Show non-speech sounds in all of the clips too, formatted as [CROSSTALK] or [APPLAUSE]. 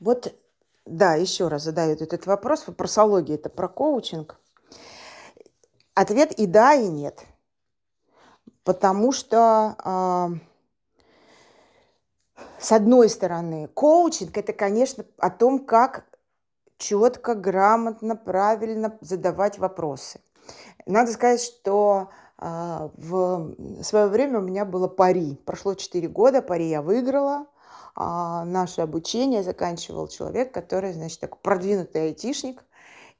Вот, да, еще раз задают этот вопрос. Вопросология – это про коучинг. Ответ и да, и нет. Потому что, э, с одной стороны, коучинг – это, конечно, о том, как четко, грамотно, правильно задавать вопросы. Надо сказать, что э, в свое время у меня было пари. Прошло 4 года, пари я выиграла – а, наше обучение заканчивал человек, который, значит, такой продвинутый айтишник.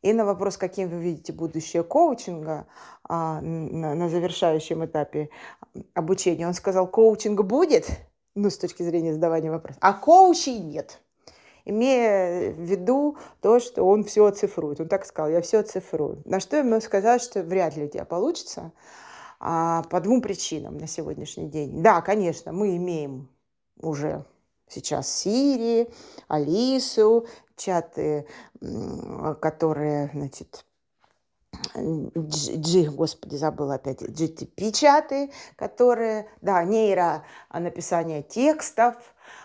И на вопрос, каким вы видите будущее коучинга а, на, на завершающем этапе обучения, он сказал, коучинг будет, ну, с точки зрения задавания вопросов, а коучей нет имея в виду то, что он все оцифрует. Он так сказал, я все оцифрую. На что ему сказать, что вряд ли у тебя получится, а, по двум причинам на сегодняшний день. Да, конечно, мы имеем уже сейчас Сири, Алису, чаты, которые, значит, G, господи, забыла опять, GTP чаты, которые, да, нейро написание текстов,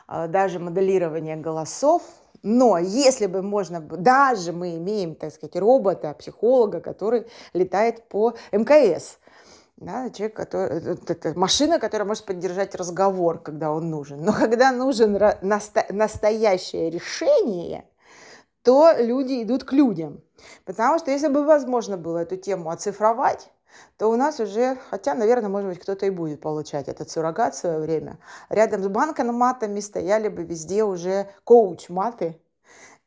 а, даже моделирование голосов, но если бы можно, даже мы имеем, так сказать, робота, психолога, который летает по МКС, да, человек, который, э, это машина, которая может поддержать разговор, когда он нужен. Но когда нужен насто, настоящее решение, то люди идут к людям. Потому что если бы возможно было эту тему оцифровать, то у нас уже, хотя, наверное, может быть, кто-то и будет получать этот суррогат в свое время, рядом с банкоматами стояли бы везде уже коуч-маты,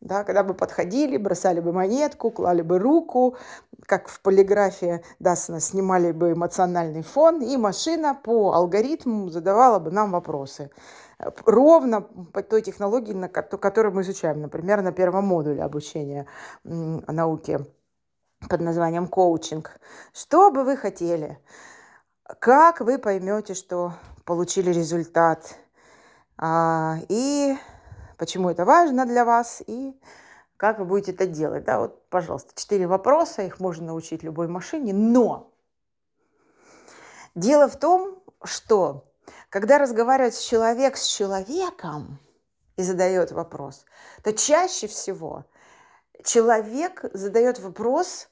да, когда бы подходили, бросали бы монетку, клали бы руку, как в полиграфии Дасна, снимали бы эмоциональный фон, и машина по алгоритму задавала бы нам вопросы. Ровно по той технологии, на которую мы изучаем, например, на первом модуле обучения науки под названием коучинг. Что бы вы хотели? Как вы поймете, что получили результат? А, и почему это важно для вас и как вы будете это делать. Да, вот, пожалуйста, четыре вопроса, их можно научить любой машине, но дело в том, что когда разговаривает человек с человеком и задает вопрос, то чаще всего человек задает вопрос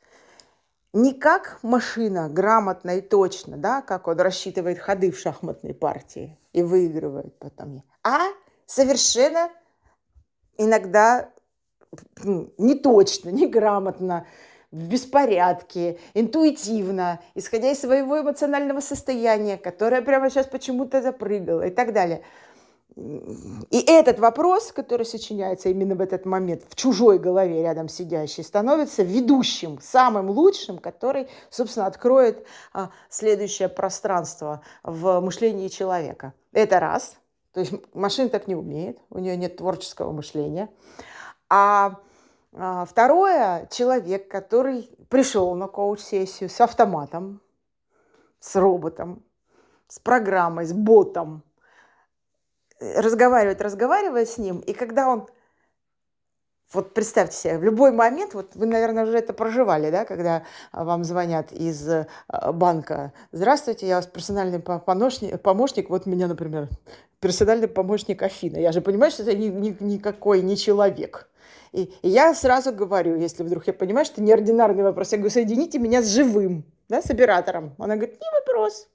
не как машина грамотно и точно, да, как он рассчитывает ходы в шахматной партии и выигрывает потом, а совершенно иногда ну, не точно, [LAUGHS] неграмотно, в беспорядке, интуитивно, исходя из своего эмоционального состояния, которое прямо сейчас почему-то запрыгало и так далее. И этот вопрос, который сочиняется именно в этот момент в чужой голове рядом сидящий, становится ведущим, самым лучшим, который, собственно, откроет а, следующее пространство в мышлении человека. Это раз – то есть машина так не умеет, у нее нет творческого мышления. А, а второе, человек, который пришел на коуч-сессию с автоматом, с роботом, с программой, с ботом, разговаривает, разговаривает с ним, и когда он вот представьте себе, в любой момент, вот вы, наверное, уже это проживали, да, когда вам звонят из э, банка. Здравствуйте, я вас персональный помощник. Вот меня, например, персональный помощник Афина. Я же понимаю, что это ни, ни, никакой не человек. И, и я сразу говорю, если вдруг я понимаю, что неординарный вопрос, я говорю, соедините меня с живым, да, с оператором. Она говорит, не вопрос.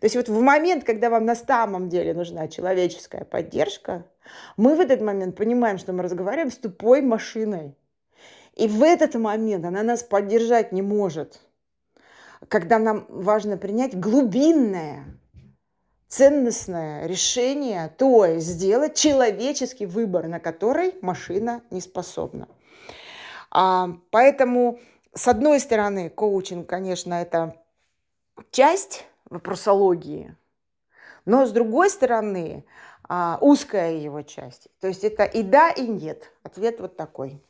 То есть вот в момент, когда вам на самом деле нужна человеческая поддержка, мы в этот момент понимаем, что мы разговариваем с тупой машиной. И в этот момент она нас поддержать не может. Когда нам важно принять глубинное, ценностное решение, то есть сделать человеческий выбор, на который машина не способна. А, поэтому, с одной стороны, коучинг, конечно, это часть вопросологии. Но с другой стороны, а, узкая его часть. То есть это и да, и нет. Ответ вот такой.